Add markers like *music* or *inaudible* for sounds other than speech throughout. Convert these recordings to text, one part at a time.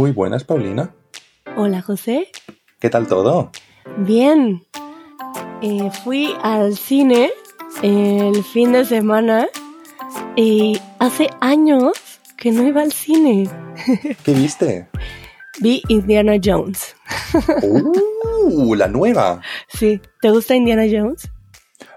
Muy buenas, Paulina. Hola, José. ¿Qué tal todo? Bien. Eh, fui al cine el fin de semana y hace años que no iba al cine. *laughs* ¿Qué viste? Vi Indiana Jones. ¡Uh! La nueva. Sí. ¿Te gusta Indiana Jones?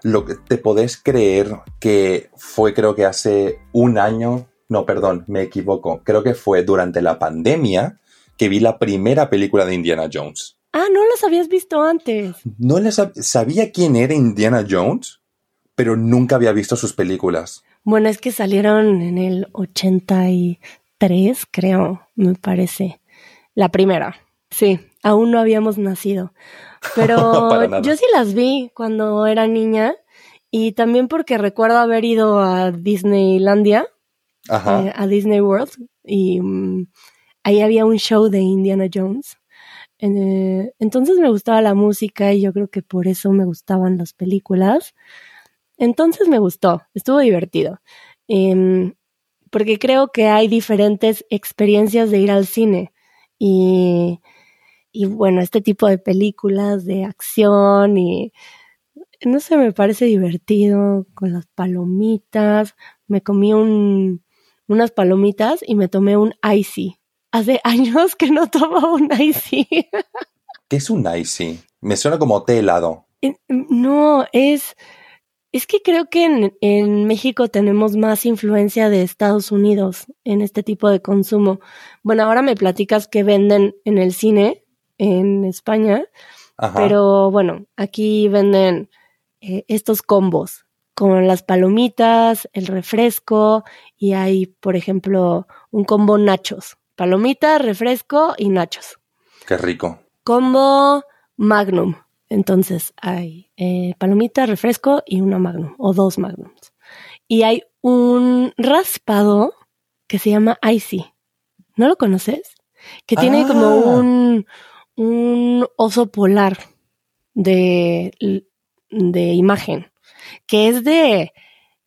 Lo que te podés creer que fue creo que hace un año, no, perdón, me equivoco, creo que fue durante la pandemia que vi la primera película de Indiana Jones. Ah, no las habías visto antes. No les sabía quién era Indiana Jones, pero nunca había visto sus películas. Bueno, es que salieron en el 83, creo, me parece. La primera. Sí, aún no habíamos nacido. Pero *laughs* yo sí las vi cuando era niña y también porque recuerdo haber ido a Disneylandia, eh, a Disney World, y mm, ahí había un show de Indiana Jones. Eh, entonces me gustaba la música y yo creo que por eso me gustaban las películas. Entonces me gustó, estuvo divertido. Em, porque creo que hay diferentes experiencias de ir al cine. Y, y bueno, este tipo de películas de acción y no sé, me parece divertido con las palomitas. Me comí un, unas palomitas y me tomé un icy. Hace años que no tomo un icy. ¿Qué es un icy? Me suena como té helado. No, es es que creo que en, México tenemos más influencia de Estados Unidos en este tipo de consumo. Bueno, ahora me platicas que venden en el cine en España, pero bueno, aquí venden eh, estos combos con las palomitas, el refresco y hay, por ejemplo, un combo nachos. Palomitas, refresco y nachos. Qué rico. Combo Magnum. Entonces hay eh, palomita, refresco y una magnum o dos magnums. Y hay un raspado que se llama Icy. ¿No lo conoces? Que tiene como ah. un, un oso polar de, de imagen, que es de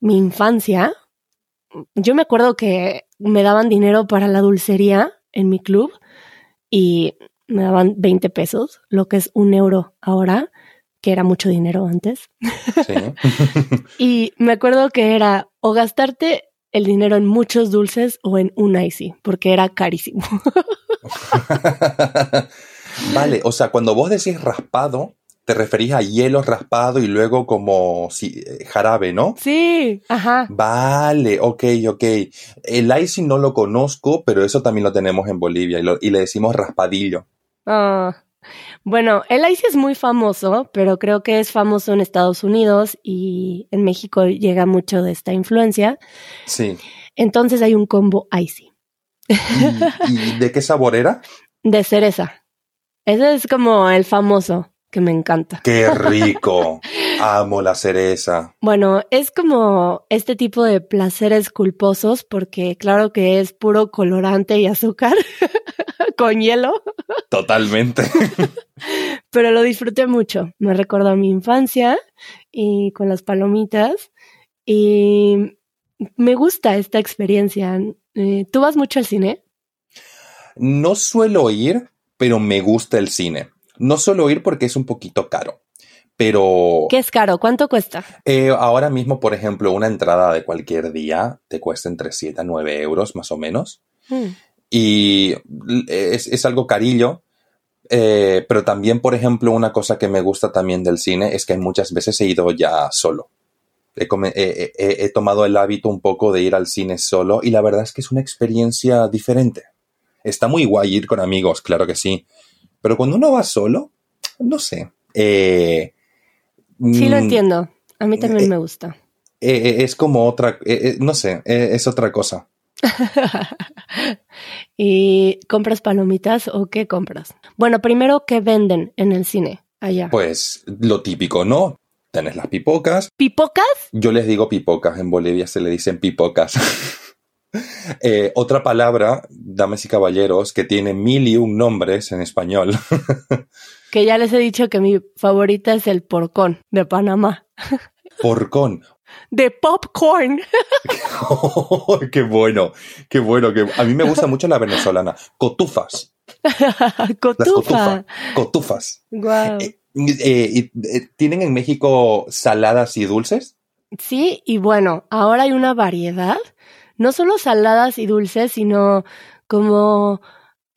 mi infancia. Yo me acuerdo que me daban dinero para la dulcería en mi club y me daban 20 pesos, lo que es un euro ahora, que era mucho dinero antes. Sí. *laughs* y me acuerdo que era o gastarte el dinero en muchos dulces o en un icy, porque era carísimo. *laughs* vale, o sea, cuando vos decís raspado, te referís a hielo raspado y luego como si, eh, jarabe, ¿no? Sí, ajá. Vale, ok, ok. El icy no lo conozco, pero eso también lo tenemos en Bolivia y le decimos raspadillo. Ah, bueno, el ice es muy famoso, pero creo que es famoso en Estados Unidos y en México llega mucho de esta influencia. Sí. Entonces hay un combo icy. ¿Y, de qué sabor era? De cereza. Ese es como el famoso que me encanta. ¡Qué *laughs* rico! Amo la cereza. Bueno, es como este tipo de placeres culposos porque claro que es puro colorante y azúcar *laughs* con hielo. Totalmente. *laughs* Pero lo disfruté mucho. Me recordó a mi infancia y con las palomitas. Y me gusta esta experiencia. Eh, ¿Tú vas mucho al cine? No suelo ir, pero me gusta el cine. No suelo ir porque es un poquito caro. Pero. ¿Qué es caro? ¿Cuánto cuesta? Eh, ahora mismo, por ejemplo, una entrada de cualquier día te cuesta entre 7 a 9 euros, más o menos. Mm. Y es, algo carillo. Eh, pero también, por ejemplo, una cosa que me gusta también del cine es que muchas veces he ido ya solo. He, tomado el hábito un poco de ir al cine solo y la verdad es que es una experiencia diferente. Está muy guay ir con amigos, claro que sí. Pero cuando uno va solo, no sé. Eh, sí, lo mm, entiendo. A mí también eh, me gusta. es como otra, no sé, es otra cosa. *laughs* ¿Y compras palomitas o qué compras? Bueno, primero, ¿qué venden en el cine allá? Pues lo típico, ¿no? Tenés las pipocas. ¿Pipocas? Yo les digo pipocas, en Bolivia se le dicen pipocas. *laughs* Eh, otra palabra, damas y caballeros, que tiene mil y un nombres en español. *laughs* que ya les he dicho que mi favorita es el porcón de Panamá. porcón. *laughs* de popcorn. *laughs* qué bueno, qué bueno. Que a mí me gusta mucho la venezolana. Cotufas. Cotufa. cotufas. Eh, eh, eh, ¿Tienen en México saladas y dulces? Sí, y bueno, ahora hay una variedad. No solo saladas y dulces, sino como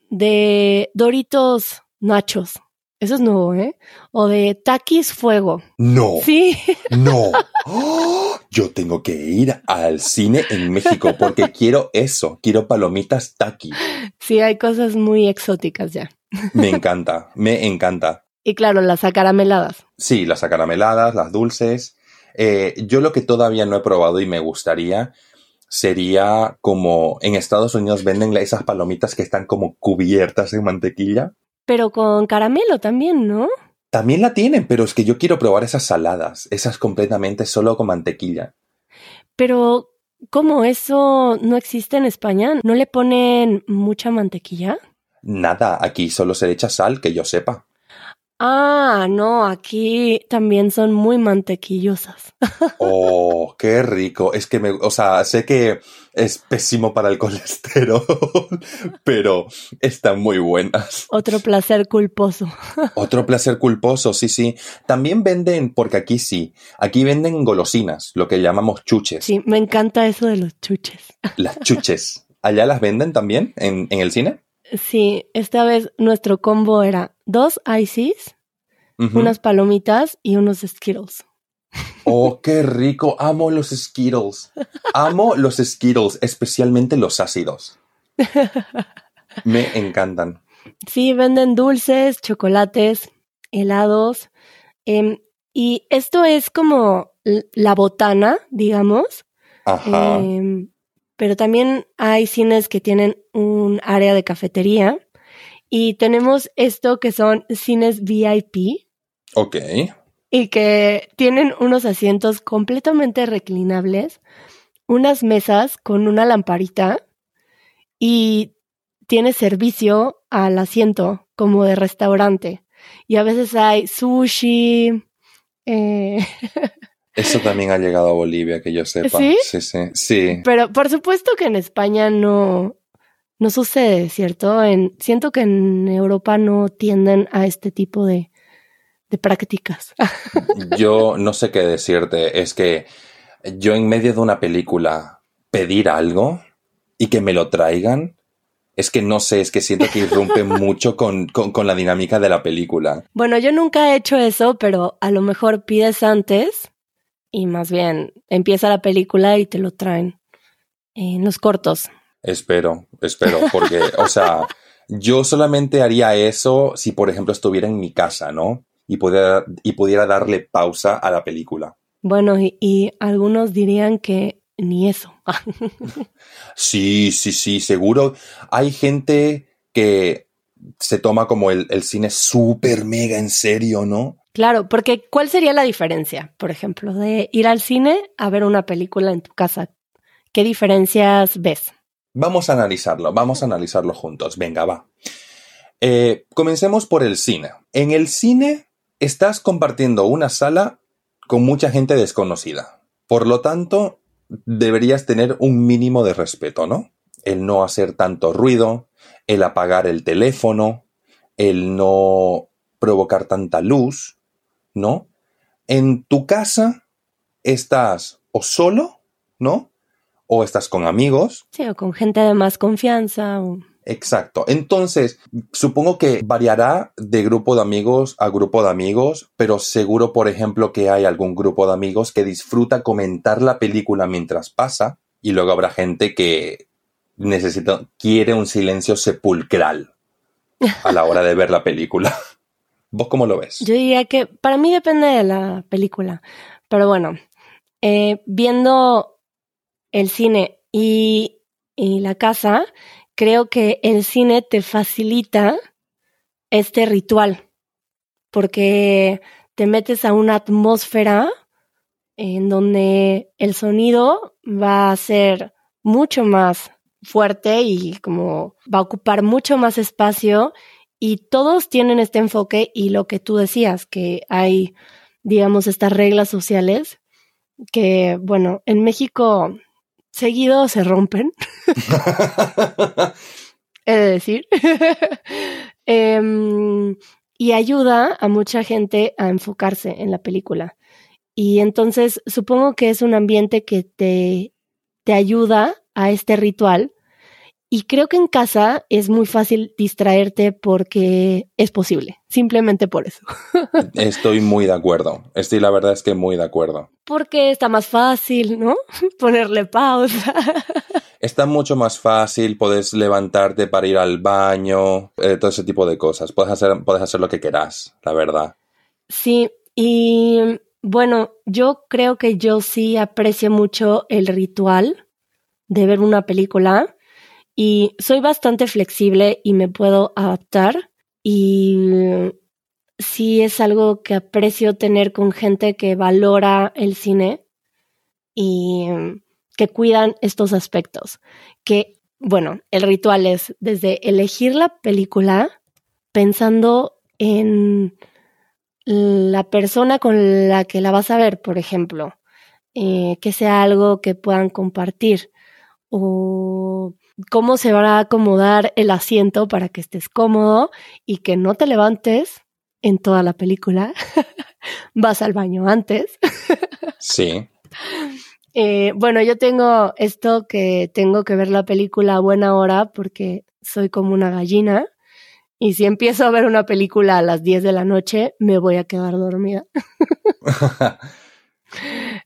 de Doritos Nachos. Eso es nuevo, ¿eh? O de Takis Fuego. No. Sí. No. *laughs* ¡Oh! yo tengo que ir al cine en México porque quiero eso. Quiero palomitas Taki. Sí, hay cosas muy exóticas ya. Me encanta, me encanta. Y claro, las acarameladas. Sí, las acarameladas, las dulces. Eh, yo lo que todavía no he probado y me gustaría sería como en Estados Unidos venden esas palomitas que están como cubiertas en mantequilla. Pero con caramelo también, ¿no? También la tienen, pero es que yo quiero probar esas saladas, esas completamente solo con mantequilla. Pero, ¿cómo eso no existe en España? ¿No le ponen mucha mantequilla? Nada, aquí solo se le echa sal, que yo sepa. Ah, no, aquí también son muy mantequillosas. *laughs* Oh, qué rico. Es que me, o sea, sé que es pésimo para el colesterol, *laughs* pero están muy buenas. Otro placer culposo. *laughs* Otro placer culposo, sí, sí. También venden, porque aquí sí, aquí venden golosinas, lo que llamamos chuches. Sí, me encanta eso de los chuches. Las chuches. ¿Allá las venden también en, en el cine? Sí, esta vez nuestro combo era dos ices, unas palomitas y unos Skittles. Oh, *laughs* qué rico. Amo los Skittles. Amo los Skittles, especialmente los ácidos. *laughs* Me encantan. Sí, venden dulces, chocolates, helados. Em, y esto es como la botana, digamos. Ajá. Em, pero también hay cines que tienen un área de cafetería y tenemos esto que son cines VIP. Ok. Y que tienen unos asientos completamente reclinables, unas mesas con una lamparita y tiene servicio al asiento como de restaurante. Y a veces hay sushi. Eh, *laughs* Eso también ha llegado a Bolivia, que yo sepa. ¿Sí? Sí, sí, sí. Pero por supuesto que en España no, no sucede, ¿cierto? En, siento que en Europa no tienden a este tipo de, de prácticas. *laughs* yo no sé qué decirte. Es que yo en medio de una película pedir algo y que me lo traigan, es que no sé, es que siento que irrumpe *laughs* mucho con, con, con, la dinámica de la película. Bueno, yo nunca he hecho eso, pero a lo mejor pides antes y más bien empieza la película y te lo traen en los cortos. Espero, espero, porque, o sea, yo solamente haría eso si, por ejemplo, estuviera en mi casa, ¿no? Y pudiera, y pudiera darle pausa a la película. Bueno, y, y algunos dirían que ni eso. *laughs* sí, sí, sí, seguro. Hay gente que se toma como el, el cine súper mega en serio, ¿no? Claro, porque ¿cuál sería la diferencia, por ejemplo, de ir al cine a ver una película en tu casa? ¿Qué diferencias ves? Vamos a analizarlo, vamos a analizarlo juntos. Venga, va. Eh, comencemos por el cine. En el cine estás compartiendo una sala con mucha gente desconocida. Por lo tanto, deberías tener un mínimo de respeto, ¿no? El no hacer tanto ruido, el apagar el teléfono, el no provocar tanta luz, ¿no? En tu casa estás o solo, ¿no? O estás con amigos. Sí, o con gente de más confianza. Exacto. Entonces, supongo que variará de grupo de amigos a grupo de amigos, pero seguro, por ejemplo, que hay algún grupo de amigos que disfruta comentar la película mientras pasa y luego habrá gente que necesita, quiere un silencio sepulcral a la hora de ver la película. *laughs* ¿Vos cómo lo ves? Yo diría que para mí depende de la película, pero bueno, eh, viendo el cine y, y la casa, creo que el cine te facilita este ritual, porque te metes a una atmósfera en donde el sonido va a ser mucho más fuerte y como va a ocupar mucho más espacio y todos tienen este enfoque y lo que tú decías, que hay, digamos, estas reglas sociales que, bueno, en México seguido se rompen. *laughs* He de decir. *laughs* Em, y ayuda a mucha gente a enfocarse en la película. Y entonces supongo que es un ambiente que te, te ayuda a este ritual y creo que en casa es muy fácil distraerte porque es posible, simplemente por eso. *laughs* Estoy muy de acuerdo. Estoy, la verdad es que muy de acuerdo. Porque está más fácil, ¿no? *laughs* Ponerle pausa. *laughs* Está mucho más fácil, puedes levantarte para ir al baño, eh, todo ese tipo de cosas. Puedes hacer, puedes hacer lo que quieras, la verdad. Sí, y bueno, yo creo que yo sí aprecio mucho el ritual de ver una película y soy bastante flexible y me puedo adaptar y sí es algo que aprecio tener con gente que valora el cine y que cuidan estos aspectos. Que, bueno, el ritual es desde elegir la película pensando en la persona con la que la vas a ver, por ejemplo, eh, que sea algo que puedan compartir o cómo se va a acomodar el asiento para que estés cómodo y que no te levantes en toda la película. *laughs* Vas al baño antes. sí. *laughs* Eh, bueno, yo tengo esto que tengo que ver la película a buena hora porque soy como una gallina y si empiezo a ver una película a las 10 de la noche me voy a quedar dormida. *laughs*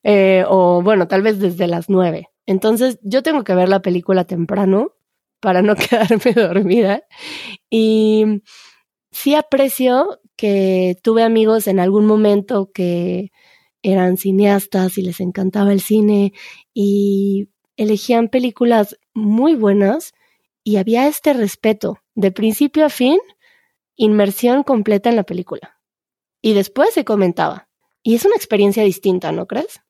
Eh, o bueno, tal vez desde las 9. Entonces yo tengo que ver la película temprano para no *laughs* quedarme dormida. Y sí aprecio que tuve amigos en algún momento que eran cineastas y les encantaba el cine y elegían películas muy buenas y había este respeto de principio a fin, inmersión completa en la película. Y después se comentaba. Y es una experiencia distinta, ¿no crees?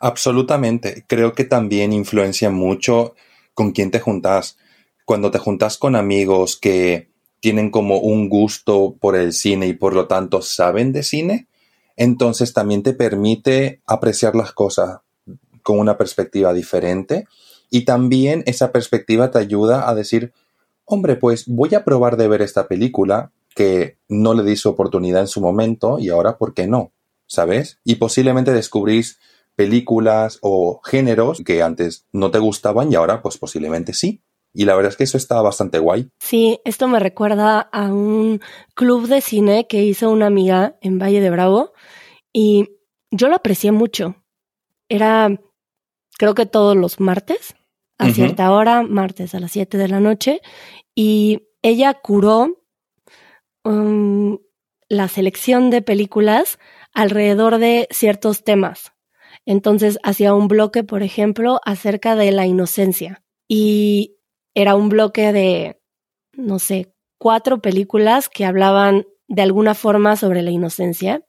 Absolutamente. Creo que también influencia mucho con quién te juntas. Cuando te juntas con amigos que tienen como un gusto por el cine y por lo tanto saben de cine, entonces también te permite apreciar las cosas con una perspectiva diferente y también esa perspectiva te ayuda a decir, hombre, pues voy a probar de ver esta película que no le di su oportunidad en su momento y ahora, ¿por qué no? ¿Sabes? Y posiblemente descubrís películas o géneros que antes no te gustaban y ahora pues posiblemente sí. Y la verdad es que eso está bastante guay. Sí, esto me recuerda a un club de cine que hizo una amiga en Valle de Bravo y yo lo aprecié mucho. Era, creo que todos los martes, a cierta hora, martes a las 7 de la noche, y ella curó um, la selección de películas alrededor de ciertos temas. Entonces hacía un bloque, por ejemplo, acerca de la inocencia. Y era un bloque de, no sé, cuatro películas que hablaban de alguna forma sobre la inocencia.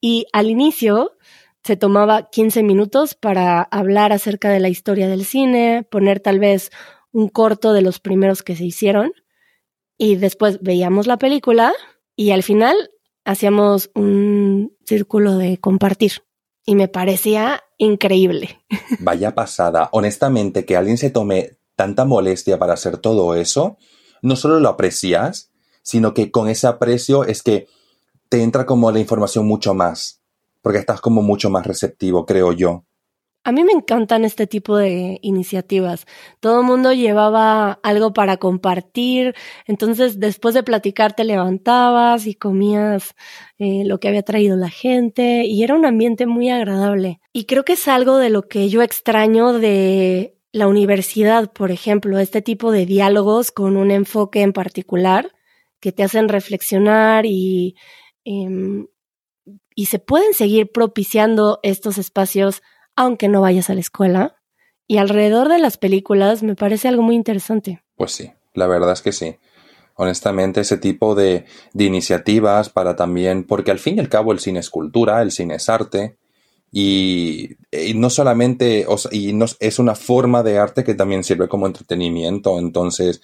Y al inicio se tomaba 15 minutos para hablar acerca de la historia del cine, poner tal vez un corto de los primeros que se hicieron. Y después veíamos la película y al final hacíamos un círculo de compartir y me parecía increíble. *laughs* Vaya pasada. Honestamente, que alguien se tome tanta molestia para hacer todo eso, no solo lo aprecias, sino que con ese aprecio es que te entra como la información mucho más, porque estás como mucho más receptivo, creo yo. A mí me encantan este tipo de iniciativas. Todo el mundo llevaba algo para compartir, entonces después de platicar te levantabas y comías eh, lo que había traído la gente y era un ambiente muy agradable. Y creo que es algo de lo que yo extraño de la universidad, por ejemplo, este tipo de diálogos con un enfoque en particular que te hacen reflexionar y, em, y se pueden seguir propiciando estos espacios aunque no vayas a la escuela. Y alrededor de las películas me parece algo muy interesante. Pues sí, la verdad es que sí. Honestamente, ese tipo de, iniciativas para también, porque al fin y al cabo el cine es cultura, el cine es arte, y, no solamente, y no, es una forma de arte que también sirve como entretenimiento, entonces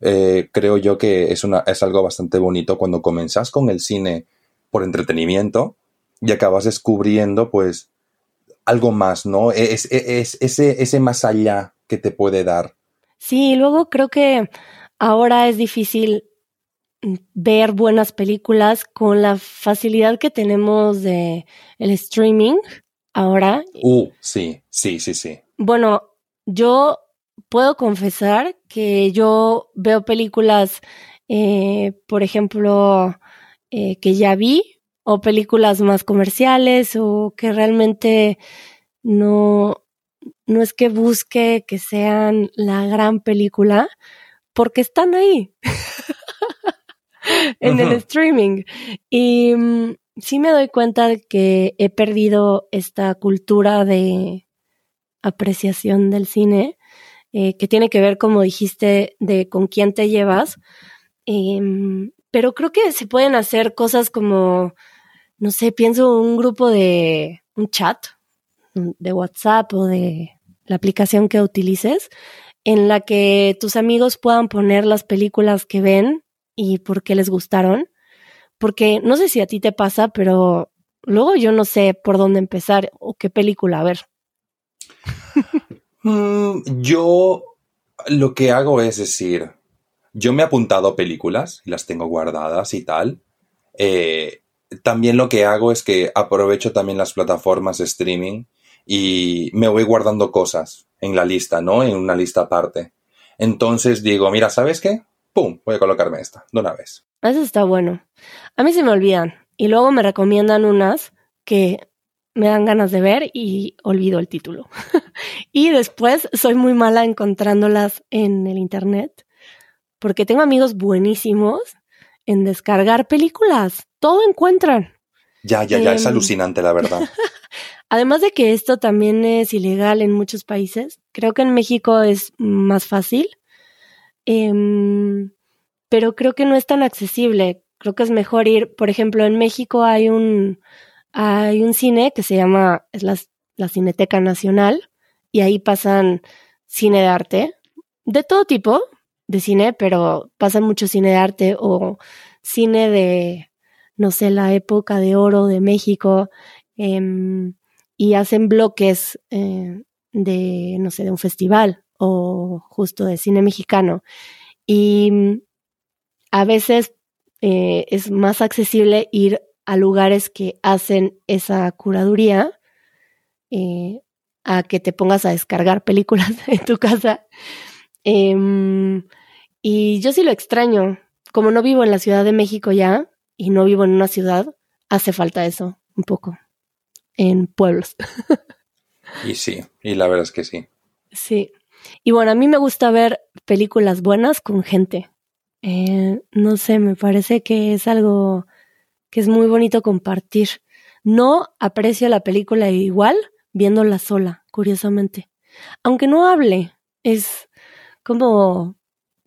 eh, creo yo que es, una, es algo bastante bonito cuando comenzas con el cine por entretenimiento y acabas descubriendo pues algo más, ¿no? Es, es, ese, ese más allá que te puede dar. Sí, luego creo que ahora es difícil ver buenas películas con la facilidad que tenemos de el streaming ahora. Uh, sí, sí, sí, sí. Bueno, yo puedo confesar que yo veo películas, eh, por ejemplo, eh, que ya vi, o películas más comerciales, o que realmente no, no es que busque que sean la gran película, porque están ahí. *laughs* en el streaming. Y mm, sí me doy cuenta de que he perdido esta cultura de apreciación del cine, eh, que tiene que ver, como dijiste, de con quién te llevas. Em, pero creo que se pueden hacer cosas como, no sé, pienso un grupo de un chat de WhatsApp o de la aplicación que utilices, en la que tus amigos puedan poner las películas que ven y por qué les gustaron. Porque no sé si a ti te pasa, pero luego yo no sé por dónde empezar o qué película ver. *laughs* Mm, yo lo que hago es decir, yo me he apuntado películas y las tengo guardadas y tal. Eh, también lo que hago es que aprovecho también las plataformas de streaming y me voy guardando cosas en la lista, ¿no? En una lista aparte. Entonces digo, mira, ¿sabes qué? ¡Pum! Voy a colocarme esta, de una vez. Eso está bueno. A mí se me olvidan y luego me recomiendan unas que me dan ganas de ver y olvido el título. *laughs* y después soy muy mala encontrándolas en el internet porque tengo amigos buenísimos en descargar películas. Todo encuentran. Ya, ya, ya, es em, alucinante la verdad. *laughs* Además de que esto también es ilegal en muchos países, creo que en México es más fácil Em, pero creo que no es tan accesible. Creo que es mejor ir, por ejemplo, en México hay un, hay un cine que se llama, es la, la Cineteca Nacional, y ahí pasan cine de arte, de todo tipo de cine, pero pasan mucho cine de arte o cine de, no sé, la época de oro de México, em, y hacen bloques eh, de, no sé, de un festival o justo de cine mexicano. Y mm, a veces eh, es más accesible ir a lugares que hacen esa curaduría eh, a que te pongas a descargar películas *laughs* en tu casa. Em, y yo sí lo extraño. Como no vivo en la Ciudad de México ya y no vivo en una ciudad, hace falta eso un poco en pueblos. y sí, y la verdad es que sí. Sí. Y bueno, a mí me gusta ver películas buenas con gente. Eh, no sé, me parece que es algo que es muy bonito compartir. No aprecio la película igual viéndola sola, curiosamente. Aunque no hable, es como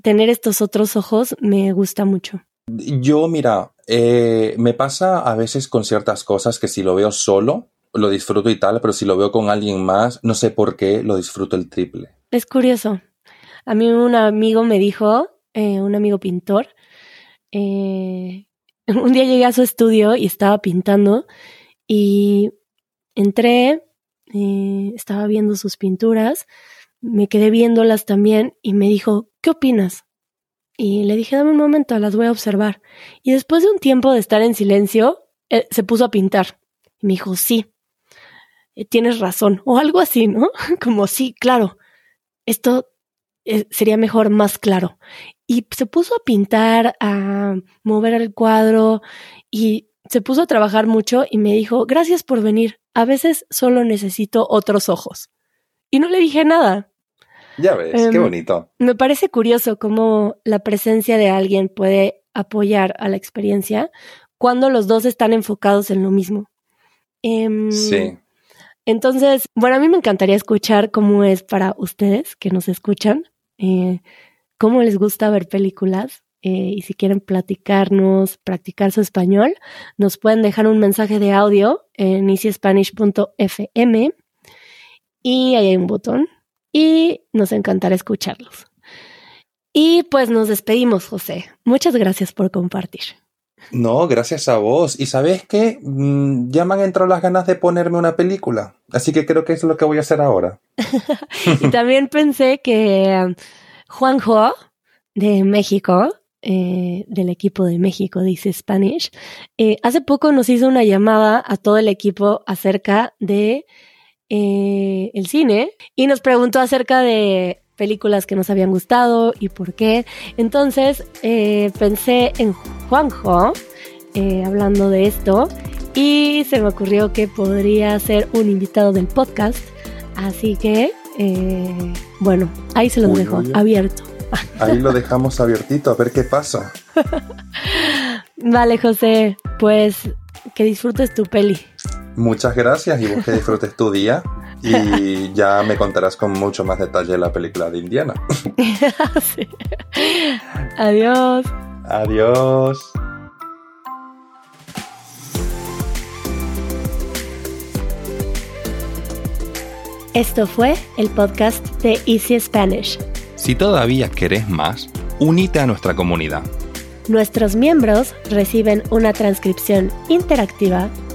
tener estos otros ojos me gusta mucho. Yo, mira, eh, me pasa a veces con ciertas cosas que si lo veo solo, lo disfruto y tal, pero si lo veo con alguien más, no sé por qué, lo disfruto el triple. Es curioso. A mí un amigo me dijo, eh, un amigo pintor, eh, un día llegué a su estudio y estaba pintando y entré, eh, estaba viendo sus pinturas, me quedé viéndolas también y me dijo, ¿qué opinas? Y le dije, dame un momento, las voy a observar. Y después de un tiempo de estar en silencio, se puso a pintar. Y me dijo, sí, tienes razón, o algo así, ¿no? *laughs* Como sí, claro esto eh, sería mejor más claro. Y se puso a pintar, a mover el cuadro y se puso a trabajar mucho y me dijo, gracias por venir, a veces solo necesito otros ojos. Y no le dije nada. Ya ves, qué em, bonito. Me parece curioso cómo la presencia de alguien puede apoyar a la experiencia cuando los dos están enfocados en lo mismo. Em, sí. Entonces, bueno, a mí me encantaría escuchar cómo es para ustedes que nos escuchan, eh, cómo les gusta ver películas. Eh, y si quieren platicarnos, practicar su español, nos pueden dejar un mensaje de audio en easyspanish.fm y ahí hay un botón y nos encantará escucharlos. Y pues nos despedimos, José. Muchas gracias por compartir. No, gracias a vos. Y sabes qué? Mm, ya me han entrado las ganas de ponerme una película. Así que creo que es lo que voy a hacer ahora. *laughs* y también pensé que um, Juanjo de México, eh, del equipo de México, dice Spanish, eh, hace poco nos hizo una llamada a todo el equipo acerca de eh, el cine y nos preguntó acerca de películas que nos habían gustado y por qué. Entonces eh, pensé en Juanjo eh, hablando de esto y se me ocurrió que podría ser un invitado del podcast. Así que, eh, bueno, ahí se los dejo abierto. Ahí lo *laughs* dejamos abiertito a ver qué pasa. vale, José, pues que disfrutes tu peli. Muchas gracias y vos que disfrutes tu día. Y *laughs* ya me contarás con mucho más detalle la película de Indiana. *laughs* Adiós. Adiós. Esto fue el podcast de Easy Spanish. Si todavía querés más, unite a nuestra comunidad. Nuestros miembros reciben una transcripción interactiva